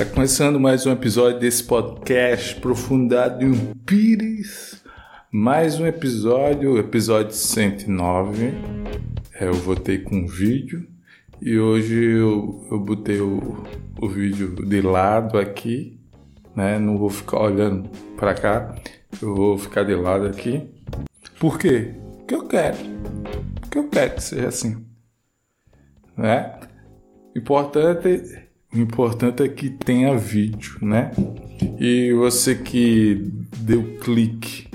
Está começando mais um episódio desse podcast Profundado em Pires. Mais um episódio, episódio 109. É, eu voltei com vídeo e hoje eu, eu botei o, o vídeo de lado aqui, né? Não vou ficar olhando para cá, eu vou ficar de lado aqui. Por quê? Porque eu quero. Porque eu quero que seja assim. Né? Importante o importante é que tenha vídeo, né? E você que deu clique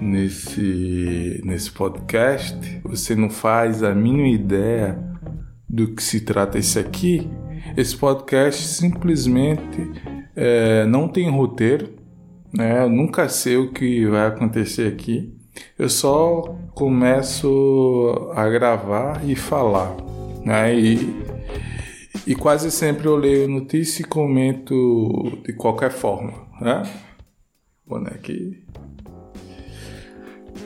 nesse, nesse podcast, você não faz a mínima ideia do que se trata esse aqui. Esse podcast simplesmente é, não tem roteiro, né? Eu nunca sei o que vai acontecer aqui. Eu só começo a gravar e falar, né? E quase sempre eu leio notícia e comento de qualquer forma, né? Bonequinho.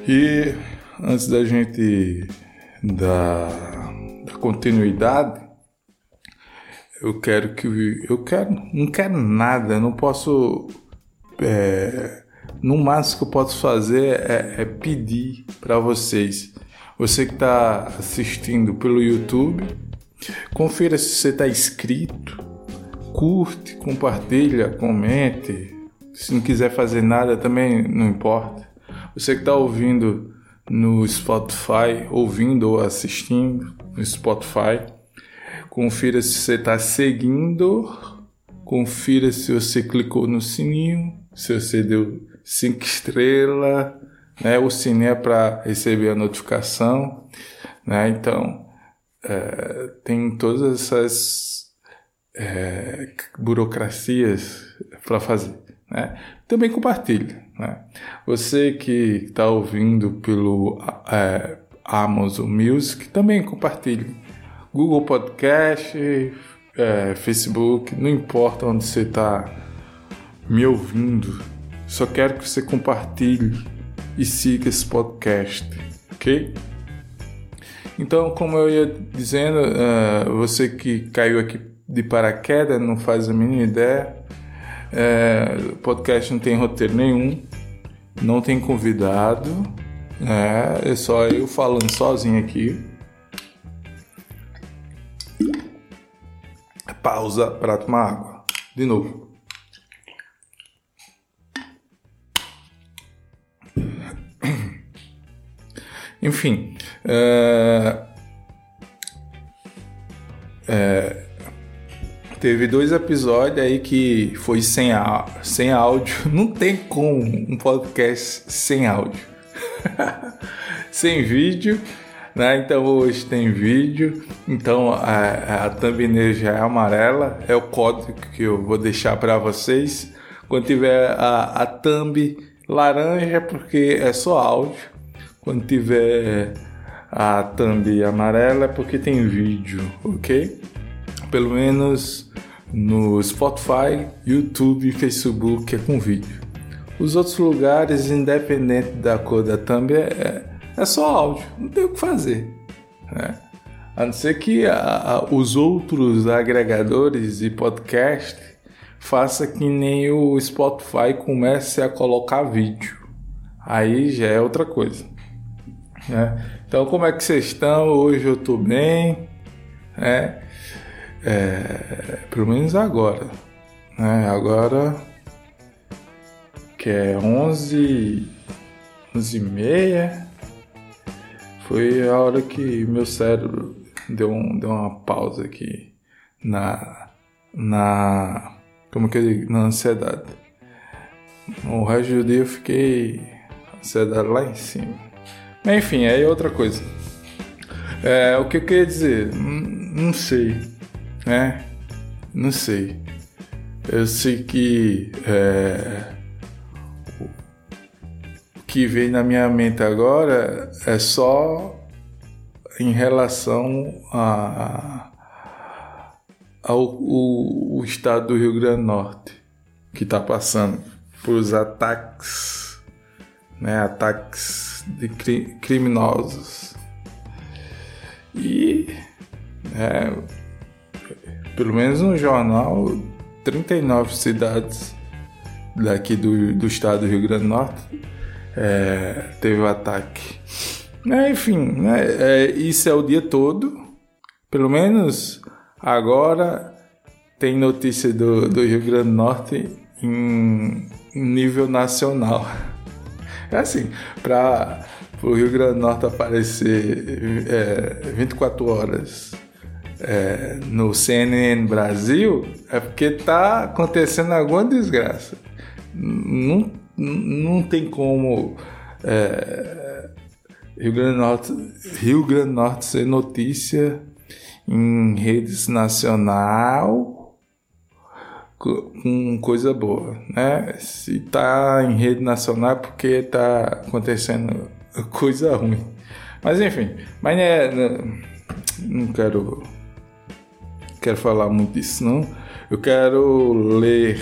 E antes da gente dar continuidade, eu quero que eu quero não quero nada, não posso é, no máximo que eu posso fazer é, é pedir para vocês, você que está assistindo pelo YouTube Confira se você está inscrito, curte, compartilha, comente. Se não quiser fazer nada também não importa. Você que está ouvindo no Spotify, ouvindo ou assistindo no Spotify, confira se você está seguindo, confira se você clicou no sininho, se você deu cinco estrelas, né? O sininho é para receber a notificação, né? Então é, tem todas essas é, burocracias para fazer. Né? Também compartilhe. Né? Você que está ouvindo pelo é, Amazon Music, também compartilhe. Google Podcast, é, Facebook, não importa onde você está me ouvindo, só quero que você compartilhe e siga esse podcast, ok? Então, como eu ia dizendo, uh, você que caiu aqui de paraquedas, não faz a mínima ideia. O podcast não tem roteiro nenhum, não tem convidado, é, é só eu falando sozinho aqui. Pausa para tomar água. De novo. Enfim, é, é, teve dois episódios aí que foi sem, sem áudio. Não tem como um podcast sem áudio. sem vídeo. Né? Então hoje tem vídeo. Então a, a thumbnail já é amarela. É o código que eu vou deixar para vocês. Quando tiver a, a thumb laranja, porque é só áudio. Quando tiver a thumb amarela é porque tem vídeo, ok? Pelo menos no Spotify, YouTube e Facebook é com vídeo. Os outros lugares, independente da cor da thumb, é, é só áudio, não tem o que fazer. Né? A não ser que a, a, os outros agregadores de podcast faça que nem o Spotify comece a colocar vídeo. Aí já é outra coisa. Né? Então, como é que vocês estão? Hoje eu estou bem, né? É, pelo menos agora, né? Agora que é 11, 11 e meia, foi a hora que meu cérebro deu, um, deu uma pausa aqui na, na, como que eu digo, na ansiedade. O resto do dia eu fiquei ansiedade lá em cima. Enfim, aí é outra coisa. É, o que eu queria dizer? Não sei, né? Não sei. Eu sei que é, o que veio na minha mente agora é só em relação a, ao o, o estado do Rio Grande do Norte que está passando por os ataques, né? Ataques de cri criminosos. E é, pelo menos no jornal 39 cidades daqui do, do estado do Rio Grande do Norte é, teve o ataque. É, enfim, né, é, isso é o dia todo. Pelo menos agora tem notícia do, do Rio Grande do Norte em, em nível nacional. É assim, para o Rio Grande do Norte aparecer é, 24 horas é, no CNN Brasil, é porque tá acontecendo alguma desgraça. Não, não tem como é, Rio, Grande do Norte, Rio Grande do Norte ser notícia em redes nacional com coisa boa, né? Se tá em rede nacional é porque tá acontecendo coisa ruim. Mas enfim, mas é, não quero quero falar muito disso não. Eu quero ler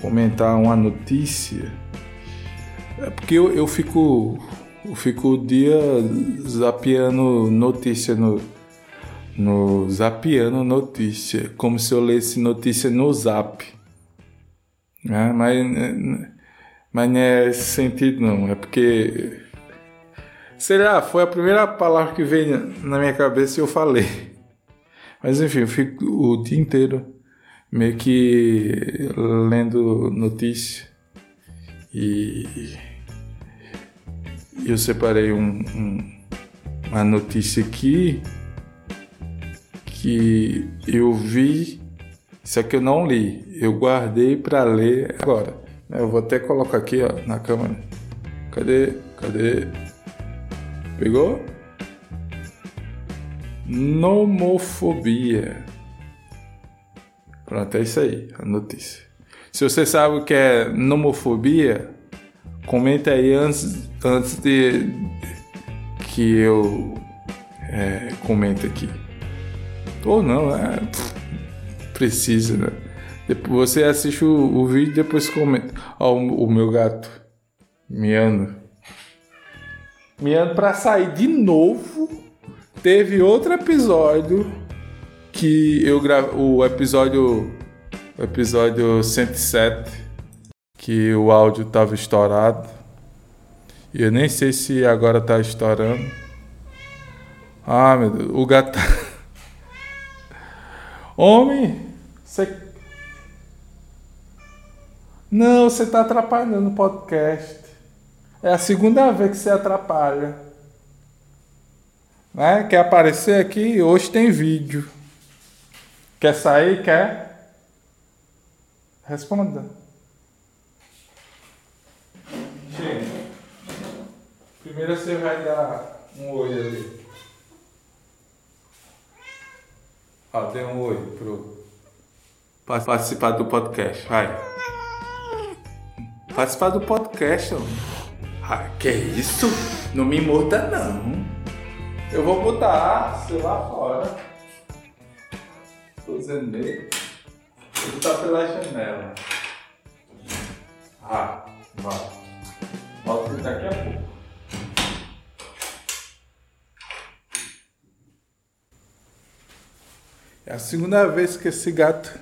comentar uma notícia. É porque eu, eu fico eu fico o dia zapeando notícia no no Zapiano Notícia, como se eu lesse notícia no Zap. Né? Mas, mas não é esse sentido não, é porque sei lá, foi a primeira palavra que veio na minha cabeça e eu falei. Mas enfim, eu fico o dia inteiro meio que lendo notícia e eu separei um, um, uma notícia aqui que eu vi, isso aqui eu não li, eu guardei para ler agora. Eu vou até colocar aqui ó, na câmera. Cadê? Cadê? Pegou? Nomofobia. Pronto, é isso aí, a notícia. Se você sabe o que é nomofobia, comenta aí antes, antes de que eu é, comente aqui. Ou não, é, precisa, né? Depois você assiste o, o vídeo e depois comenta. Ó, o, o meu gato miando. Miando pra sair de novo. Teve outro episódio que eu gravei. O episódio. O episódio 107. Que o áudio tava estourado. E eu nem sei se agora tá estourando. Ah, meu Deus. O gato. Homem, você. Não, você está atrapalhando o podcast. É a segunda vez que você atrapalha. Né? Quer aparecer aqui? Hoje tem vídeo. Quer sair? Quer? Responda. Chega. Primeiro você vai dar um oi ali. Ó, dê um oi pro. Participar do podcast, vai. Participar do podcast, ó. Ah, que isso? Não me morda não. Eu vou botar sei lá fora. Tô dizendo mesmo. Vou botar pela janela. Ah, vai. Volto daqui a pouco. É a segunda vez que esse gato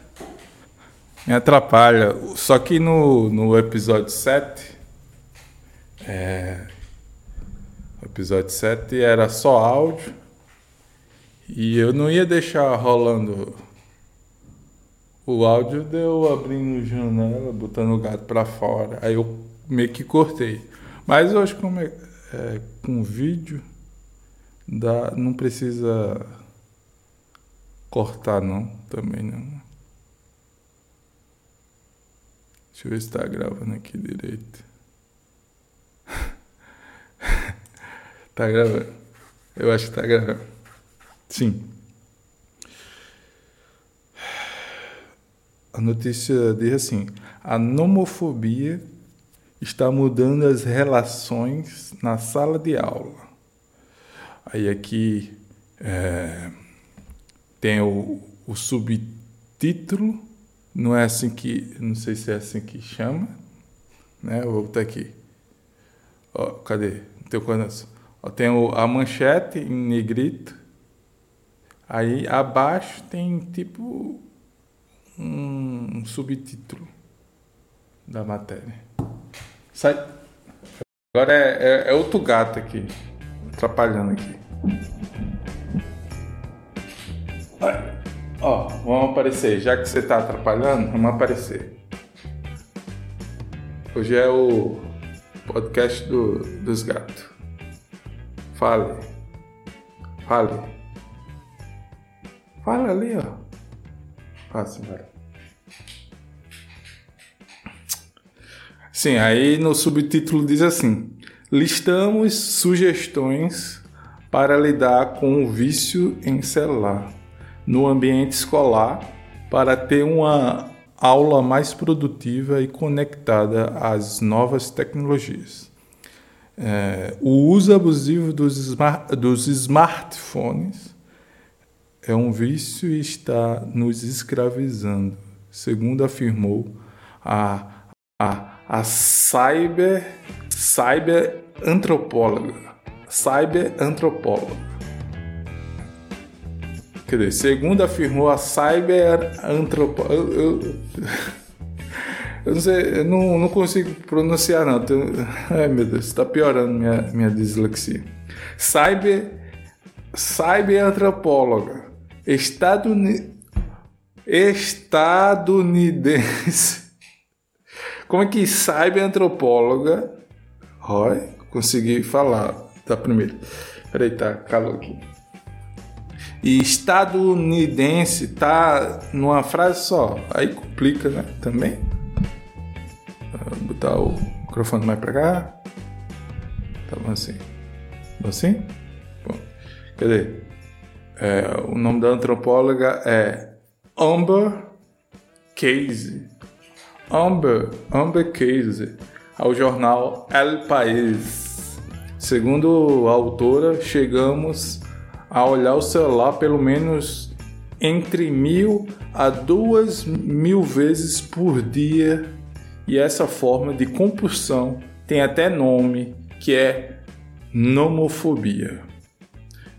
me atrapalha. Só que no, no episódio 7. É, episódio 7 era só áudio. E eu não ia deixar rolando o áudio de eu abrindo janela, botando o gato para fora. Aí eu meio que cortei. Mas hoje, como é, é com vídeo, dá, não precisa cortar não, também não. Deixa eu ver se está gravando aqui direito. tá gravando. Eu acho que tá gravando. Sim. A notícia diz assim: a nomofobia está mudando as relações na sala de aula. Aí aqui é, tem o, o subtítulo, não é assim que, não sei se é assim que chama, né? Vou botar aqui. Ó, cadê? Teu coração. Ó, tem o, a manchete em negrito. Aí abaixo tem tipo um subtítulo da matéria. Sai. Agora é, é, é outro gato aqui, atrapalhando aqui. Ó, vamos aparecer. Já que você tá atrapalhando, vamos aparecer. Hoje é o podcast do, dos gatos. Fale. Fale. Fala ali, ó. Passa, agora. Sim, aí no subtítulo diz assim: listamos sugestões para lidar com o vício em celular no ambiente escolar para ter uma aula mais produtiva e conectada às novas tecnologias. É, o uso abusivo dos, smart, dos smartphones é um vício e está nos escravizando, segundo afirmou a, a, a cyber, cyber antropóloga. Cyber antropóloga Quer dizer, segundo afirmou a cyber antropóloga. Eu, eu, eu, não sei, eu não, não consigo pronunciar, não. Ai meu Deus, está piorando minha, minha dislexia. Cyber, antropóloga. Estaduni, estadunidense. Como é que cyber antropóloga. Olha, consegui falar da primeira. Peraí, tá, calou aqui e estadunidense tá numa frase só. Aí complica, né? Também. Vou botar o microfone mais pra cá. Tá bom assim. Bom assim? Bom. Cadê? É, o nome da antropóloga é Amber Case. Amber, Amber Case, ao jornal El País. Segundo a autora, chegamos a olhar o celular pelo menos entre mil a duas mil vezes por dia. E essa forma de compulsão tem até nome que é nomofobia.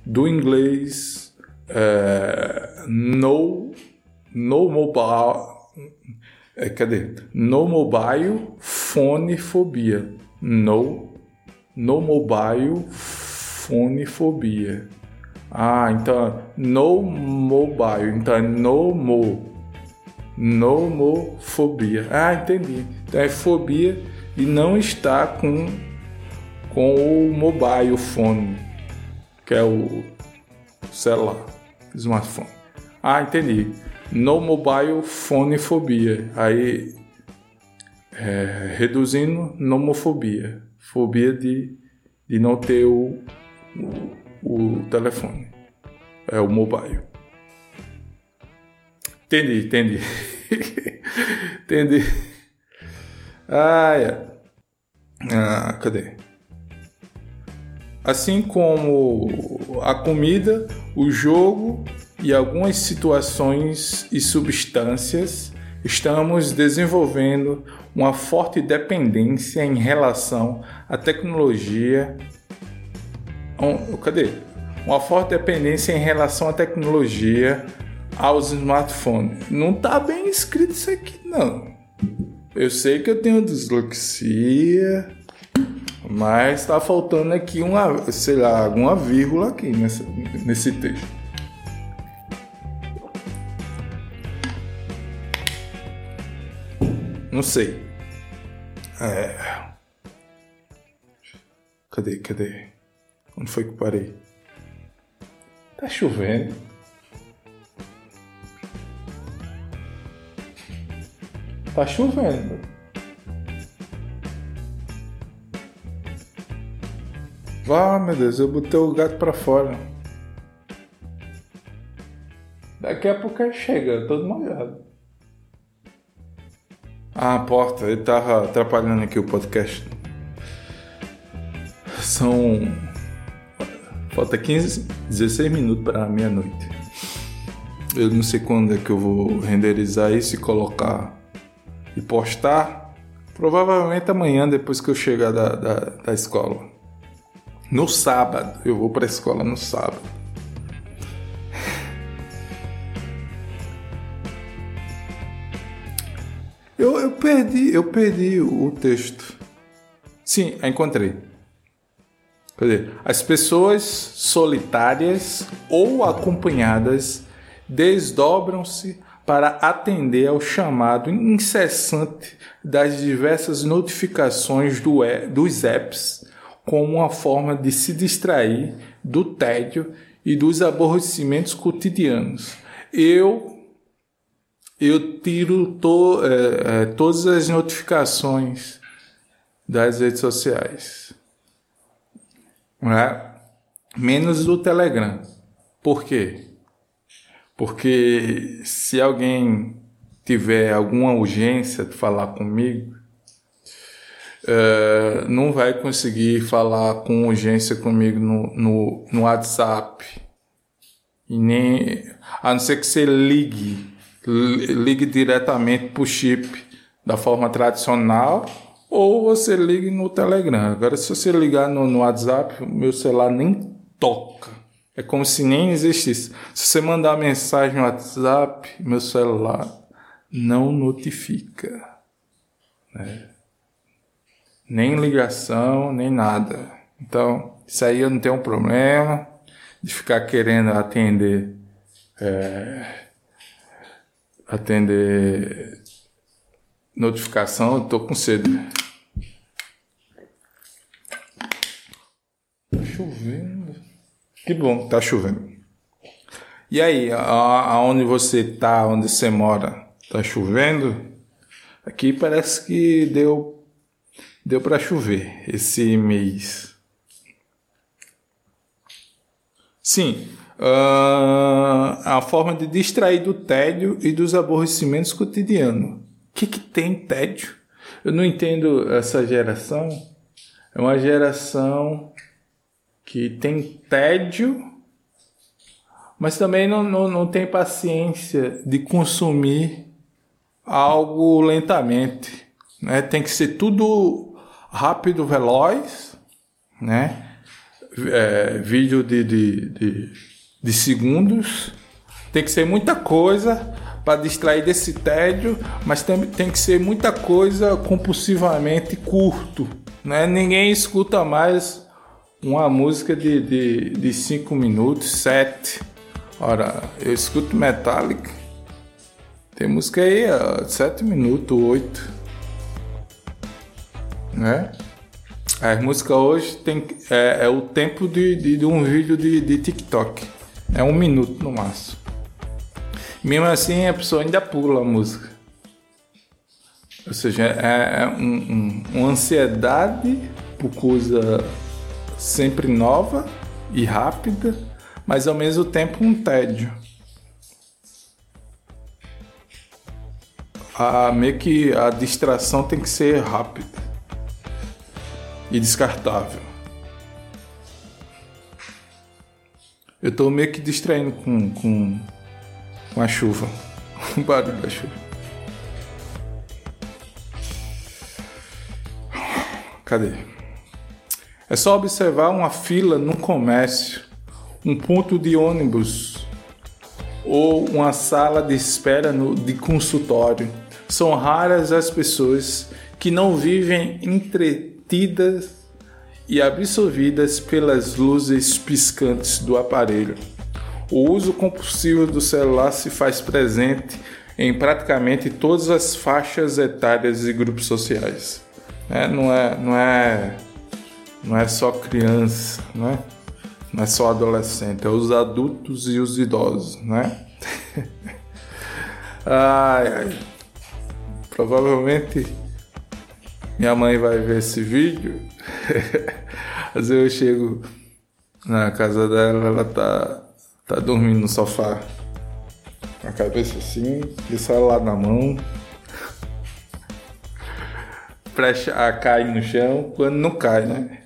Do inglês é, no no mobile é, cadê? No mobile phone fobia no no mobile phone fobia ah, então no mobile, então é no mo. Nomofobia. Ah, entendi. Então é fobia e não está com, com o mobile phone, que é o celular, smartphone. Ah, entendi. No mobile phone fobia. Aí é, reduzindo nomofobia. Fobia de, de não ter o, o o telefone. É o mobile. Entendi, entendi. entendi. Ah. Ah, cadê? Assim como a comida, o jogo e algumas situações e substâncias, estamos desenvolvendo uma forte dependência em relação à tecnologia cadê? Uma forte dependência em relação à tecnologia aos smartphones. Não tá bem escrito isso aqui, não. Eu sei que eu tenho dislexia, mas tá faltando aqui uma, sei lá, alguma vírgula aqui nessa, nesse texto. Não sei. É... Cadê, cadê? Onde foi que parei? Tá chovendo. Tá chovendo. Vá, meu Deus, eu botei o gato pra fora. Daqui a pouco ele chega, todo molhado. Ah, a porta, ele tava atrapalhando aqui o podcast. São Falta 15, 16 minutos para meia-noite. Eu não sei quando é que eu vou renderizar isso e colocar e postar. Provavelmente amanhã, depois que eu chegar da, da, da escola. No sábado. Eu vou para a escola no sábado. Eu, eu perdi, eu perdi o texto. Sim, encontrei. Quer dizer, as pessoas solitárias ou acompanhadas desdobram-se para atender ao chamado incessante das diversas notificações do, dos apps como uma forma de se distrair do tédio e dos aborrecimentos cotidianos. Eu eu tiro to, é, é, todas as notificações das redes sociais, né? menos do Telegram. Por quê? Porque se alguém tiver alguma urgência de falar comigo, uh, não vai conseguir falar com urgência comigo no, no, no WhatsApp. E nem, a não ser que você ligue, ligue diretamente para o chip da forma tradicional ou você ligue no Telegram. Agora, se você ligar no, no WhatsApp, meu celular nem toca. É como se nem existisse. Se você mandar mensagem no WhatsApp, meu celular não notifica. Né? Nem ligação, nem nada. Então, isso aí eu não tenho problema de ficar querendo atender. É, atender notificação, eu tô com sede. Chovendo. Que bom, tá chovendo. E aí, aonde você tá, onde você mora, tá chovendo? Aqui parece que deu deu para chover esse mês. Sim, uh, a forma de distrair do tédio e dos aborrecimentos cotidianos. Que, que tem tédio? Eu não entendo essa geração. É uma geração que tem tédio, mas também não, não, não tem paciência de consumir algo lentamente. Né? Tem que ser tudo rápido, veloz, né? É, vídeo de, de, de, de segundos. Tem que ser muita coisa para distrair desse tédio, mas tem, tem que ser muita coisa compulsivamente curto. Né? Ninguém escuta mais uma música de, de, de cinco minutos, sete. Ora, eu escuto Metallica. Tem música aí, ó, sete minutos, oito. Né? As músicas hoje tem, é, é o tempo de, de, de, um vídeo de, de TikTok. É um minuto no máximo. Mesmo assim, a pessoa ainda pula a música. Ou seja, é, é um, um, uma ansiedade por coisa sempre nova e rápida, mas ao mesmo tempo um tédio. A, meio que a distração tem que ser rápida e descartável. Eu estou meio que distraindo com, com, com a chuva, o barulho da chuva. Cadê? É só observar uma fila no comércio, um ponto de ônibus ou uma sala de espera no, de consultório. São raras as pessoas que não vivem entretidas e absorvidas pelas luzes piscantes do aparelho. O uso compulsivo do celular se faz presente em praticamente todas as faixas etárias e grupos sociais. É, não é, não é não é só criança, né? Não é só adolescente, é os adultos e os idosos, né? ai, ai. Provavelmente minha mãe vai ver esse vídeo. Vezes eu chego na casa dela, ela tá, tá dormindo no sofá. Com a cabeça assim, e o celular na mão. Presta a cair no chão quando não cai, né?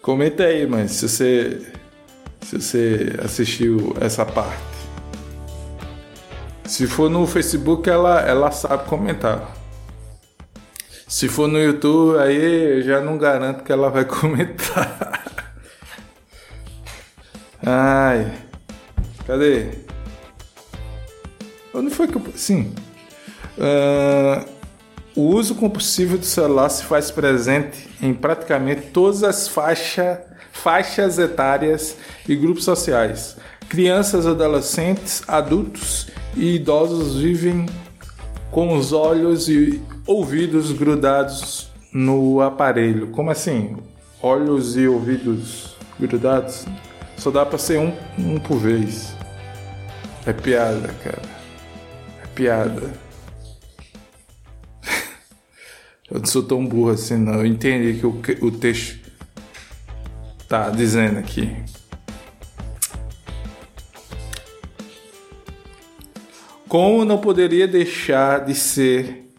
Comenta aí, mas se você se você assistiu essa parte. Se for no Facebook, ela ela sabe comentar. Se for no YouTube, aí eu já não garanto que ela vai comentar. Ai. Cadê? Onde foi que eu. Sim. Uh, o uso compulsivo do celular se faz presente em praticamente todas as faixa, faixas etárias e grupos sociais. Crianças, adolescentes, adultos e idosos vivem com os olhos e ouvidos grudados no aparelho. Como assim? Olhos e ouvidos grudados? Só dá para ser um, um por vez. É piada, cara. É piada. Eu não sou tão burro assim, não. Eu entendi que o, o texto tá dizendo aqui. Como não poderia deixar de ser,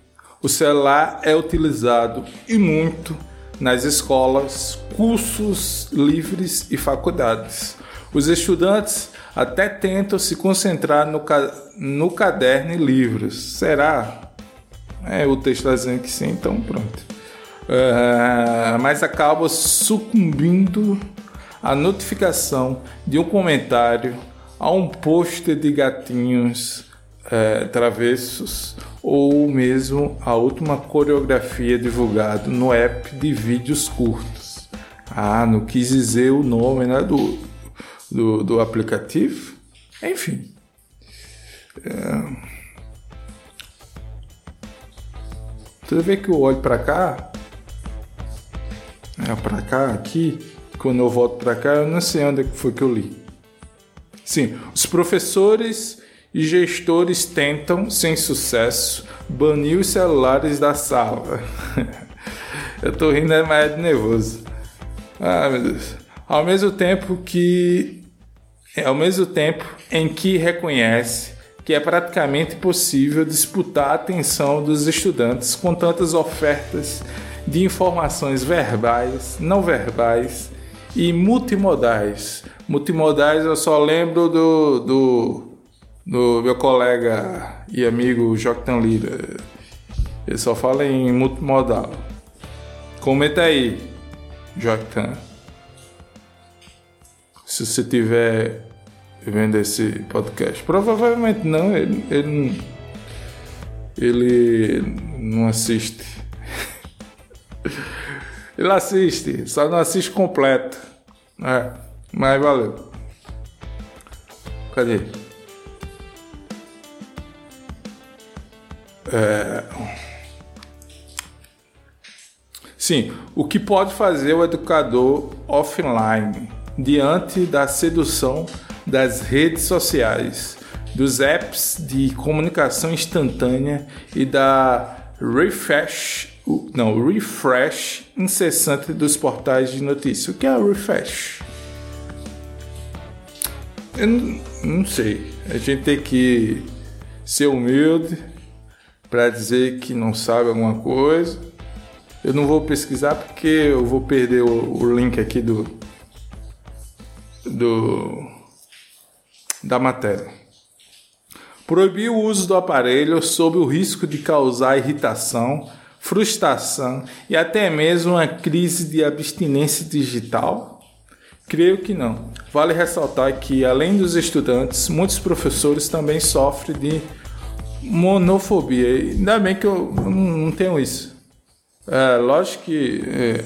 o celular é utilizado e muito nas escolas, cursos livres e faculdades. Os estudantes até tentam se concentrar no, no caderno e livros. Será? É, o texto está dizendo que sim, então pronto. Uh, mas acaba sucumbindo à notificação de um comentário a um pôster de gatinhos uh, travessos ou mesmo a última coreografia divulgada no app de vídeos curtos. Ah, não quis dizer o nome né, do, do, do aplicativo. Enfim. Uh, Toda vez que eu olho para cá, é para cá, aqui, quando eu volto para cá, eu não sei onde foi que eu li. Sim, os professores e gestores tentam, sem sucesso, banir os celulares da sala. eu tô rindo, é mais nervoso. Ah, meu Deus. Ao mesmo tempo que. Ao mesmo tempo em que reconhece que é praticamente impossível disputar a atenção dos estudantes com tantas ofertas de informações verbais, não verbais e multimodais. Multimodais eu só lembro do, do, do meu colega e amigo Joctan Lira. Ele só fala em multimodal. Comenta aí, Joctan. Se você tiver vendo esse podcast? Provavelmente não, ele, ele, ele não assiste. ele assiste, só não assiste completo. É, mas valeu. Cadê? É... Sim, o que pode fazer o educador offline diante da sedução das redes sociais, dos apps de comunicação instantânea e da refresh, não, refresh incessante dos portais de notícia. O que é refresh? Eu não sei. A gente tem que ser humilde para dizer que não sabe alguma coisa. Eu não vou pesquisar porque eu vou perder o, o link aqui do do da matéria. Proibir o uso do aparelho sob o risco de causar irritação, frustração e até mesmo uma crise de abstinência digital? Creio que não. Vale ressaltar que, além dos estudantes, muitos professores também sofrem de monofobia. Ainda bem que eu não tenho isso. É, lógico que é,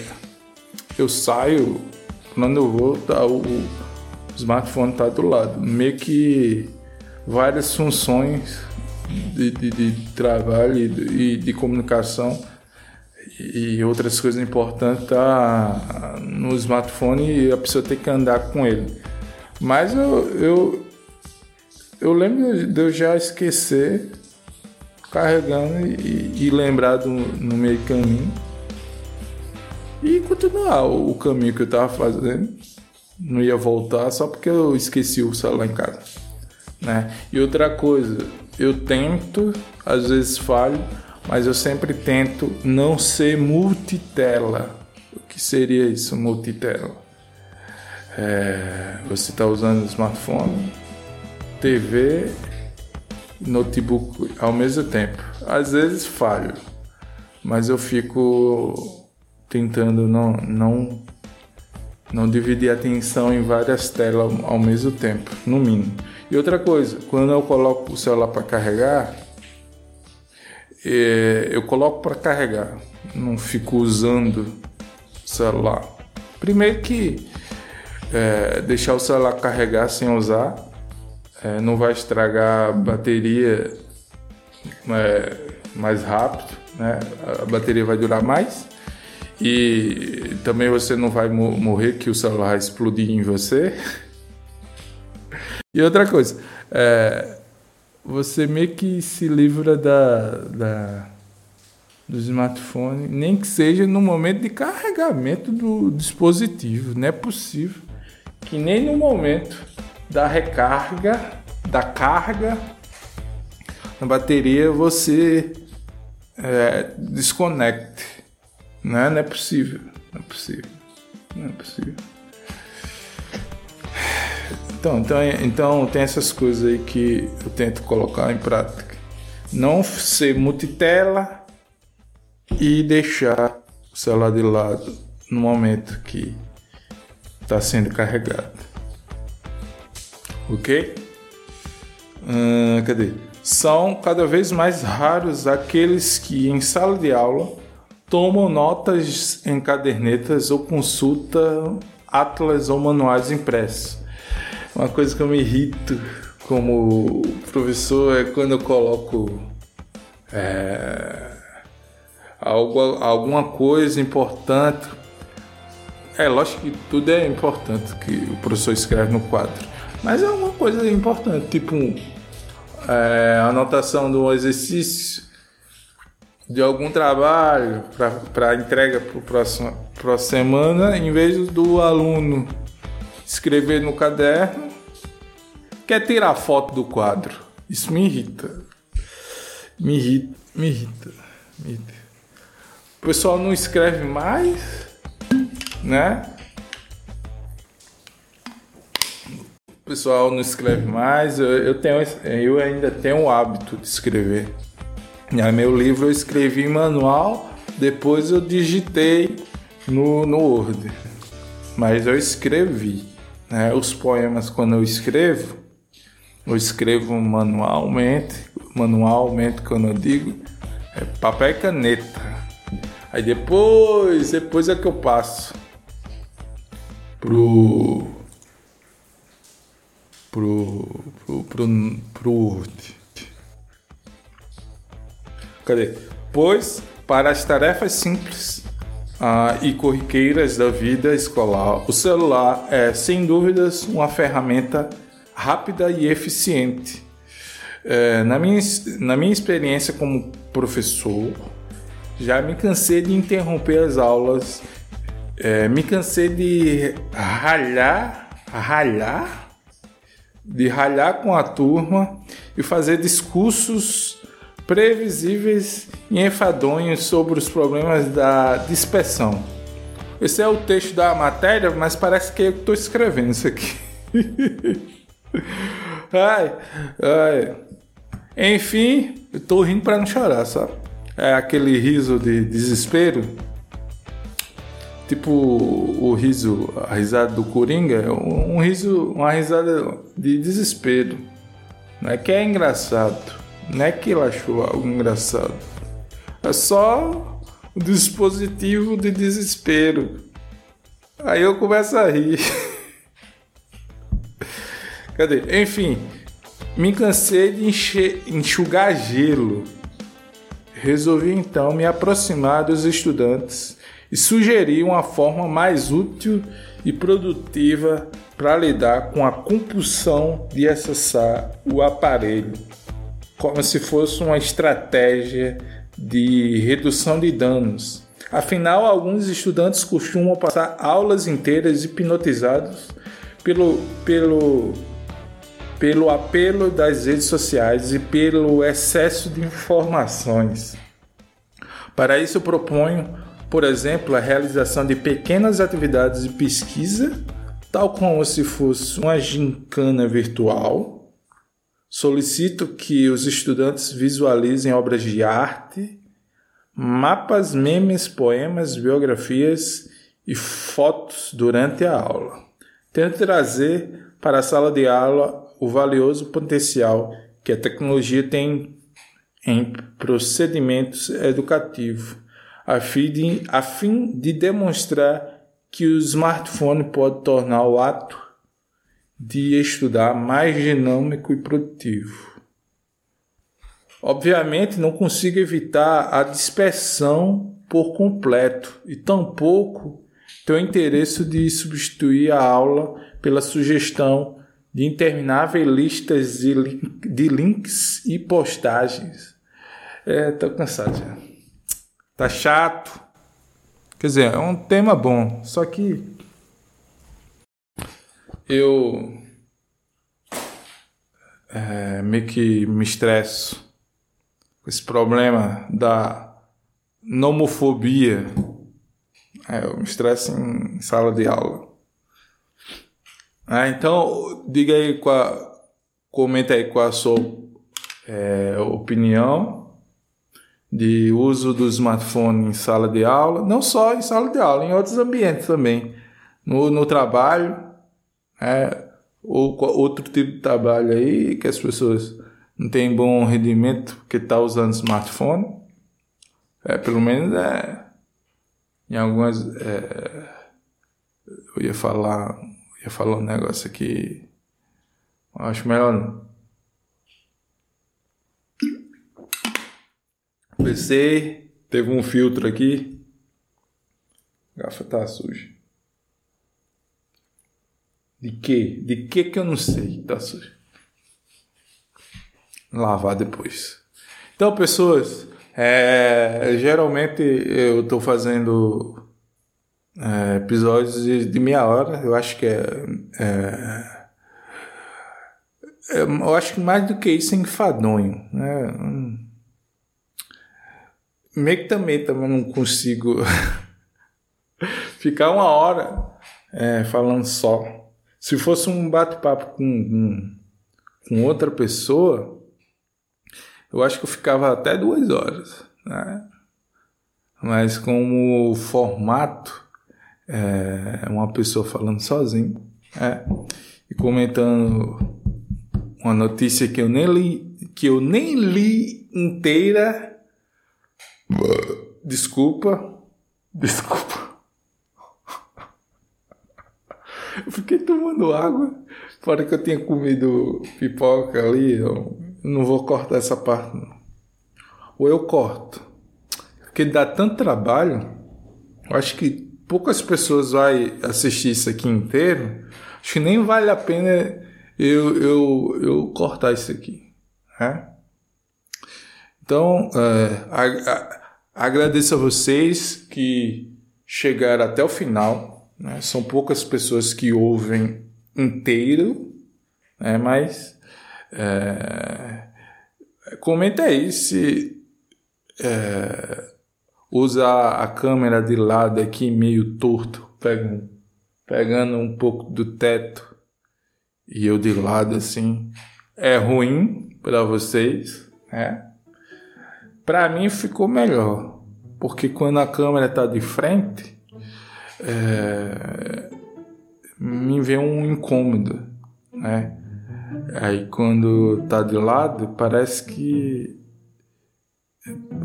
eu saio, quando eu vou, tá, o, smartphone está do lado. Meio que várias funções de, de, de trabalho e de, de, comunicação e outras coisas importantes tá no smartphone e a pessoa tem que andar com ele. Mas eu, eu, eu lembro de eu já esquecer carregando e, e lembrar do, no meio caminho e continuar o caminho que eu estava fazendo não ia voltar só porque eu esqueci o celular em casa, né? E outra coisa, eu tento, às vezes falho, mas eu sempre tento não ser multitela. O que seria isso, multitela? É, você está usando smartphone, TV, notebook ao mesmo tempo. Às vezes falho, mas eu fico tentando não, não não dividir a atenção em várias telas ao mesmo tempo, no mínimo. E outra coisa, quando eu coloco o celular para carregar, é, eu coloco para carregar, não fico usando o celular. Primeiro que é, deixar o celular carregar sem usar é, não vai estragar a bateria é, mais rápido, né? A bateria vai durar mais e também você não vai morrer que o celular vai explodir em você. E outra coisa, é, você meio que se livra da, da, do smartphone, nem que seja no momento de carregamento do dispositivo. Não é possível que nem no momento da recarga, da carga na bateria, você é, desconecte. Não é, não é possível. Não é possível. Não é possível. Então, então, então tem essas coisas aí que eu tento colocar em prática. Não ser multitela e deixar o celular de lado no momento que está sendo carregado. Ok? Hum, cadê? São cada vez mais raros aqueles que em sala de aula tomam notas em cadernetas ou consultam atlas ou manuais impressos uma coisa que eu me irrito como professor é quando eu coloco é, algo, alguma coisa importante. É lógico que tudo é importante que o professor escreve no quadro, mas é uma coisa importante, tipo é, anotação de um exercício de algum trabalho para entrega para a próxima, próxima semana, em vez do aluno escrever no caderno, quer tirar foto do quadro. Isso me irrita. Me irrita, me irrita, me irrita. O pessoal não escreve mais, né? Pessoal não escreve mais. Eu, eu, tenho, eu ainda tenho o hábito de escrever. No meu livro eu escrevi manual, depois eu digitei no, no Word. Mas eu escrevi. Né? Os poemas, quando eu escrevo, eu escrevo manualmente, manualmente quando eu digo, é papel e caneta. Aí depois, depois é que eu passo pro pro pro pro, pro. Cadê? Pois para as tarefas simples ah, e corriqueiras da vida escolar, o celular é sem dúvidas uma ferramenta rápida e eficiente. É, na, minha, na minha experiência como professor, já me cansei de interromper as aulas, é, me cansei de ralhar, ralhar, de ralhar com a turma e fazer discursos previsíveis e enfadonhos sobre os problemas da dispersão. Esse é o texto da matéria, mas parece que eu estou escrevendo isso aqui. ai, ai. Enfim, eu rindo para não chorar, sabe? É aquele riso de desespero. Tipo o riso, a risada do Coringa, um riso, uma risada de desespero. Não é que é engraçado, não é que ele achou algo engraçado. É só o dispositivo de desespero. Aí eu começo a rir. Cadê? Enfim, me cansei de encher, enxugar gelo. Resolvi então me aproximar dos estudantes e sugerir uma forma mais útil e produtiva para lidar com a compulsão de acessar o aparelho, como se fosse uma estratégia de redução de danos. Afinal, alguns estudantes costumam passar aulas inteiras hipnotizados pelo, pelo pelo apelo das redes sociais e pelo excesso de informações. Para isso, proponho, por exemplo, a realização de pequenas atividades de pesquisa, tal como se fosse uma gincana virtual. Solicito que os estudantes visualizem obras de arte, mapas, memes, poemas, biografias e fotos durante a aula. Tento trazer para a sala de aula o valioso potencial que a tecnologia tem em procedimentos educativos, a fim de, a fim de demonstrar que o smartphone pode tornar o ato de estudar mais dinâmico e produtivo. Obviamente, não consigo evitar a dispersão por completo e tampouco tenho interesse de substituir a aula pela sugestão de intermináveis listas de, link, de links e postagens. É, tô cansado já. Tá chato. Quer dizer, é um tema bom, só que eu é, meio que me estresso com esse problema da nomofobia. É, eu me estresso em sala de aula. Ah, então, diga aí qual, comenta aí qual a sua é, opinião de uso do smartphone em sala de aula, não só em sala de aula, em outros ambientes também, no, no trabalho, é, ou outro tipo de trabalho aí que as pessoas não têm bom rendimento porque está usando smartphone, é, pelo menos é, em algumas, é, eu ia falar ia falar um negócio aqui. Acho melhor não. PC teve um filtro aqui. A garrafa tá suja. De que? De que que eu não sei tá suja. Lavar depois. Então, pessoas, é, geralmente eu tô fazendo é, episódios de, de, meia hora, eu acho que é, é, é, Eu acho que mais do que isso é enfadonho. Né? Meio que também, também não consigo ficar uma hora é, falando só. Se fosse um bate-papo com, com, com outra pessoa, eu acho que eu ficava até duas horas. Né? Mas como formato é, uma pessoa falando sozinho é, e comentando uma notícia que eu nem li, que eu nem li inteira. Desculpa, desculpa. Eu fiquei tomando água. Fora que eu tinha comido pipoca ali, eu não vou cortar essa parte. Não. Ou eu corto. Porque dá tanto trabalho. Eu acho que poucas pessoas vai assistir isso aqui inteiro, acho que nem vale a pena eu, eu, eu cortar isso aqui. Né? Então, é, a, a, agradeço a vocês que chegaram até o final. Né? São poucas pessoas que ouvem inteiro, né? mas é, comenta aí se é, usar a câmera de lado aqui meio torto, pegando, pegando um pouco do teto e eu de lado assim, é ruim para vocês, né? Para mim ficou melhor, porque quando a câmera está de frente, é, me vê um incômodo, né? Aí quando tá de lado, parece que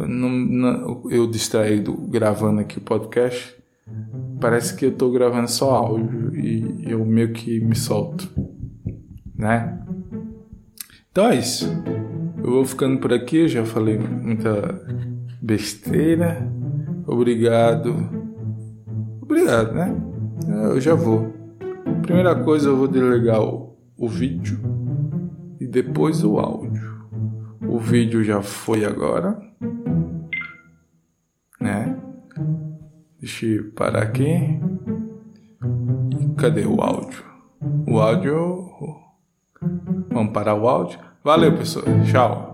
não, não, eu distraído gravando aqui o podcast, parece que eu tô gravando só áudio e eu meio que me solto, né? Então é isso. Eu vou ficando por aqui, já falei muita besteira. Obrigado. Obrigado, né? Eu já vou. Primeira coisa, eu vou delegar o, o vídeo e depois o áudio. O vídeo já foi agora. Né? Deixa eu parar aqui. Cadê o áudio? O áudio. Vamos parar o áudio? Valeu, pessoal. Tchau.